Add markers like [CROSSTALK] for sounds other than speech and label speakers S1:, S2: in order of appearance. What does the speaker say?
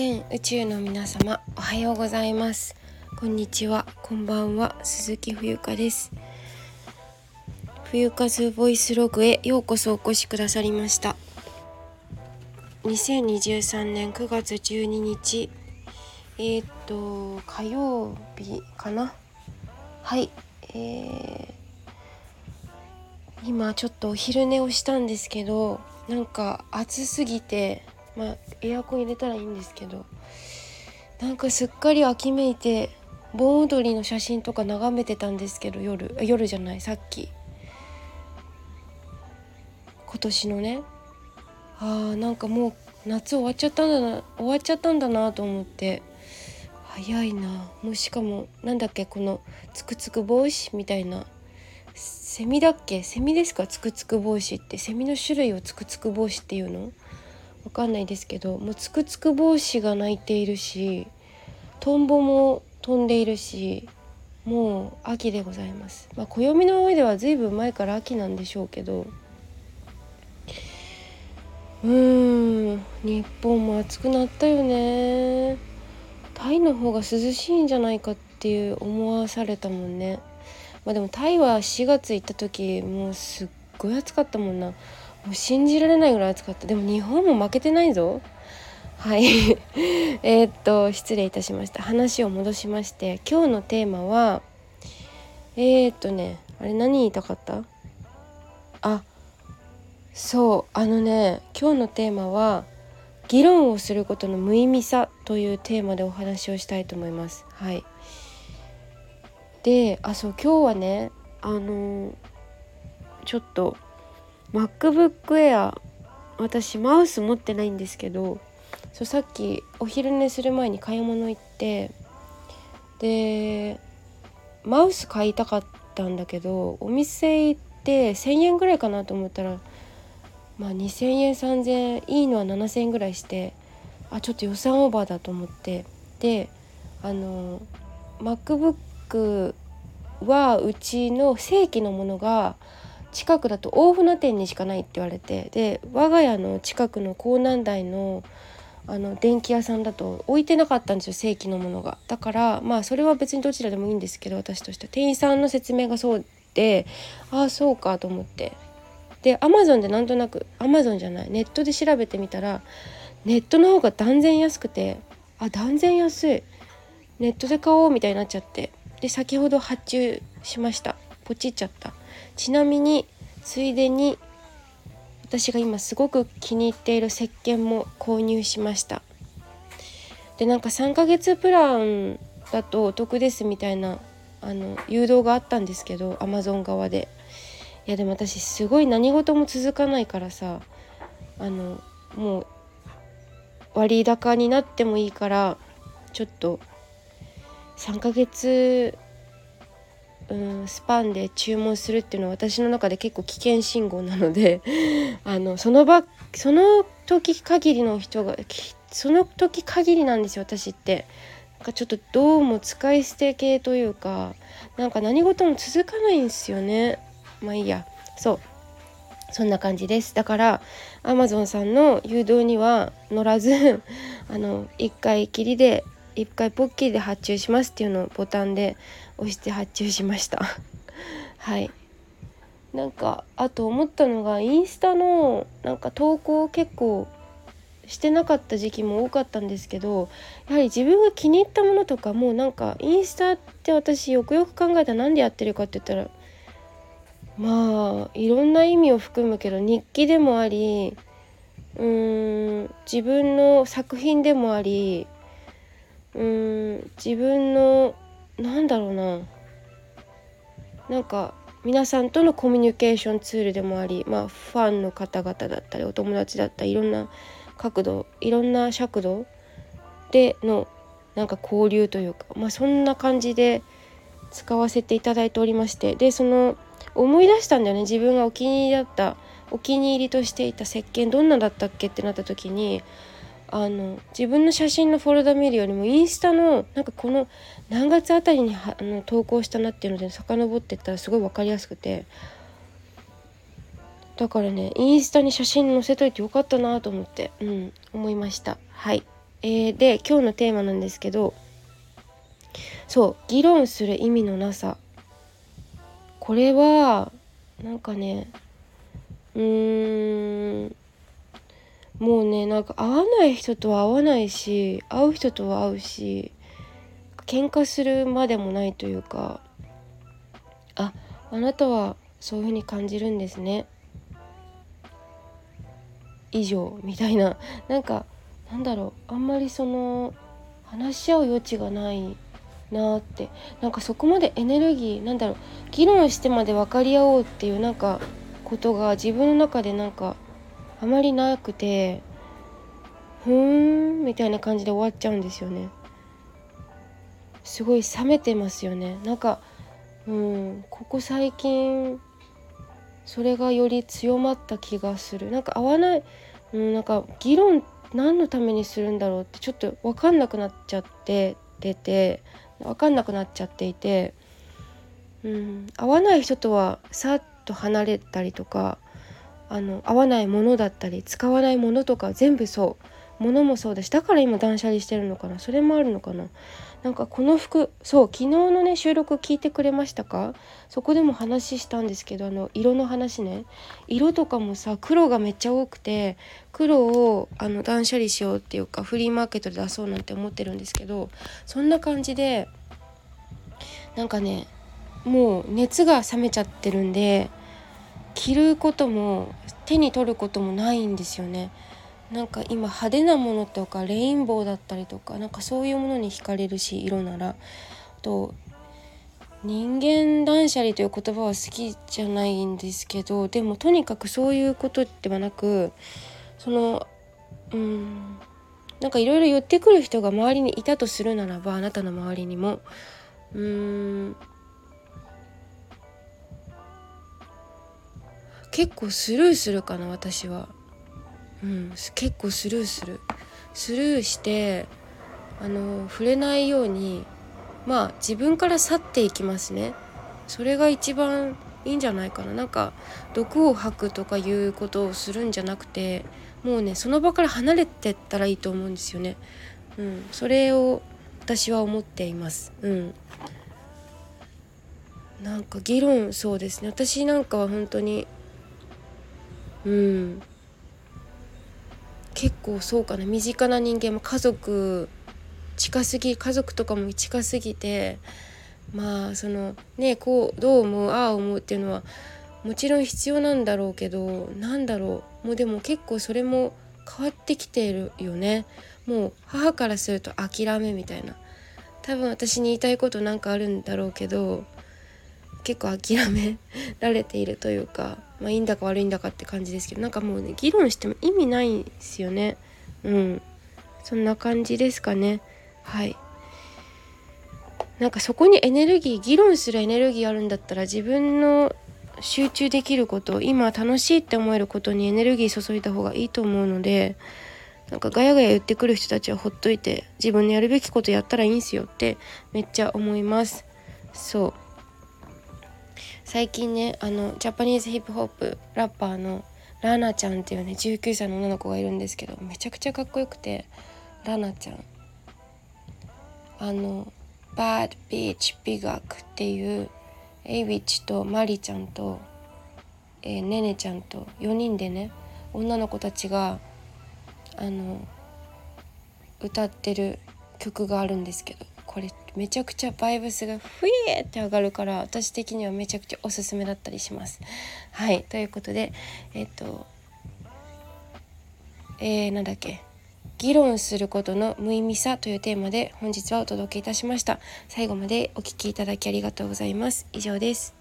S1: 全宇宙の皆様おはようございます。こんにちは。こんばんは。鈴木冬香です。冬風ボイスログへようこそお越しくださりました。2023年9月12日えー、っと火曜日かな？はい。えー、今ちょっとお昼寝をしたんですけどなんか暑すぎてまあエアコン入れたらいいんですけどなんかすっかり秋めいて盆踊りの写真とか眺めてたんですけど夜夜じゃないさっき。今年のね。あーなんかもう夏終わっちゃったんだな終わっちゃったんだなと思って。早いな。もうしかもなんだっけこのつくつく帽子みたいな。セミだっけ？セミですか？つくつく帽子って。セミの種類をつくつく帽子っていうの？わかんないですけどもうつくつく帽子が鳴いているしトンボも飛んでいるしもう秋でございます。まあ、暦の上ではずいぶん前から秋なんでしょうけどうーん日本も暑くなったよね。タイの方が涼しいんじゃないかっていう思わされたもんね。まあでもタイは4月行った時もうすっごい暑かったもんな。もう信じられないぐらい暑かった。でも日本も負けてないぞ。はい。[LAUGHS] えっと失礼いたしました。話を戻しまして今日のテーマはえー、っとねあれ何言いたかった？あそう。あのね今日のテーマは議論をすることの無意味さというテーマでお話をしたいと思います。はい。で、あそう今日はねあのちょっと MacBook Air 私マウス持ってないんですけどそうさっきお昼寝する前に買い物行ってでマウス買いたかったんだけどお店行って1,000円ぐらいかなと思ったらまあ2,000円3,000円いいのは7,000円ぐらいしてあちょっと予算オーバーだと思ってであの MacBook はうちの正規のものが近くだと大船店にしかないって言われてで我が家の近くの港南台のあの電気屋さんだと置いてなかったんですよ正規のものが。だからまあそれは別にどちらでもいいんですけど私としては。店員さんの説明がそうでああそうかと思って。でアマゾンでなんとなくアマゾンじゃないネットで調べてみたらネットの方が断然安くてあ断然安い。ネットで買おうみたいになっちゃって。で先ほど発注しました。ポチっちゃった。ちなみについでに私が今すごく気に入っている石鹸も購入しました。でなんか3ヶ月プランだとお得ですみたいなあの誘導があったんですけどアマゾン側で。いやでも私すごい何事も続かないからさあのもう割高になってもいいからちょっと3ヶ月うんスパンで注文するっていうのは私の中で結構危険信号なので [LAUGHS] あのその場その時限りの人がその時限りなんですよ私って。なんかちょっとどうも使い捨て系というかなんか何事も続かないんですよね。まあいいや。そう。そんな感じです。だからアマゾンさんの誘導には乗らず [LAUGHS] あの1回きりで1回ポッキーで発注しますっていうのをボタンで押して発注しました。[LAUGHS] はい。なんかあと思ったのがインスタのなんか投稿結構してなかった時期も多かったんですけどやはり自分が気に入ったものとかもうなんかインスタって私よくよく考えたら何でやってるかって言ったらまあいろんな意味を含むけど日記でもありうーん自分の作品でもありうーん自分のなんだろうななんか皆さんとのコミュニケーションツールでもあり、まあ、ファンの方々だったりお友達だったりいろんな角度いろんな尺度でのなんか交流というか、まあ、そんな感じで使わせていただいておりましてでその思い出したんだよね。自分がお気に入りだったお気に入りとしていた石鹸どんなだったっけってなった時にあの自分の写真のフォルダ見るよりもインスタのなんかこの何月あたりにあの投稿したなっていうので遡ってったらすごい分かりやすくて。だからねインスタに写真載せといてよかったなと思ってうん思いました。はい。えー、で今日のテーマなんですけどそう議論する意味のなさ。これはなんかねうーんもうねなんか会わない人とは会わないし会う人とは会うし喧嘩するまでもないというかああなたはそういうふうに感じるんですね。以上みたいな。なんかなんだろう。あんまりその話し合う余地がないなって。なんかそこまでエネルギーなんだろう。議論してまで分かり合おうっていうなんかことが自分の中でなんかあまりなくてふーんみたいな感じで終わっちゃうんですよね。すごい冷めてますよね。なんかうんここ最近それがより強まった気がする。なんか合わない、うん、なんか議論何のためにするんだろうってちょっと分かんなくなっちゃって出て分かんなくなっちゃっていて、うん、合わない人とはさっと離れたりとかあの合わないものだったり使わないものとか全部そう。ものもそうだしだから今断捨離してるのかな。それもあるのかな。なんかこの服そう昨日のね収録聞いてくれましたか？そこでも話したんですけどあの色の話ね。色とかもさ黒がめっちゃ多くて黒をあの断捨離しようっていうかフリーマーケットで出そうなんて思ってるんですけどそんな感じでなんかねもう熱が冷めちゃってるんで着ることも手に取ることもないんですよね。なんか今派手なものとかレインボーだったりとかなんかそういうものに惹かれるし色なら。と人間断捨離という言葉は好きじゃないんですけどでもとにかくそういうことではなくそのうんなんかいろいろ言ってくる人が周りにいたとするならばあなたの周りにも。うーん。結構スルーするかな私は。うん、結構スルーする。スルーしてあの触れないようにまあ自分から去っていきますね。それが一番いいんじゃないかな。なんか毒を吐くとかいうことをするんじゃなくてもうねその場から離れてったらいいと思うんですよね。うんそれを私は思っています。うん。なんか議論そうですね。私なんかは本当にうん。結構そうかな。身近な人間も家族近すぎ家族とかも近すぎてまあそのねこうどう思うああ思うっていうのはもちろん必要なんだろうけどなんだろう。もうでも結構それも変わってきてるよね。もう母からすると諦めみたいな。多分私に言いたいことなんかあるんだろうけど結構諦められているというかまあいいんだか悪いんだかって感じですけどなんかもうね議論しても意味ないですよね。うん。そんな感じですかね。はい。なんかそこにエネルギー議論するエネルギーあるんだったら自分の集中できること今楽しいって思えることにエネルギー注いだ方がいいと思うのでなんかガヤガヤ言ってくる人たちはほっといて自分のやるべきことやったらいいんすよってめっちゃ思います。そう。最近ねあのジャパニーズヒップホップラッパーのラナちゃんっていうね19歳の女の子がいるんですけどめちゃくちゃかっこよくてラナちゃん。あの「Bad Beach 美学」っていうエイビッチとマリちゃんと、えー、ネネちゃんと4人でね女の子たちがあの歌ってる曲があるんですけどこれめちゃくちゃバイブスがふえって上がるから私的にはめちゃくちゃおすすめだったりします。はいということでえっとえー、なんだっけ。議論することの無意味さというテーマで本日はお届けいたしました。最後までお聴きいただきありがとうございます。以上です。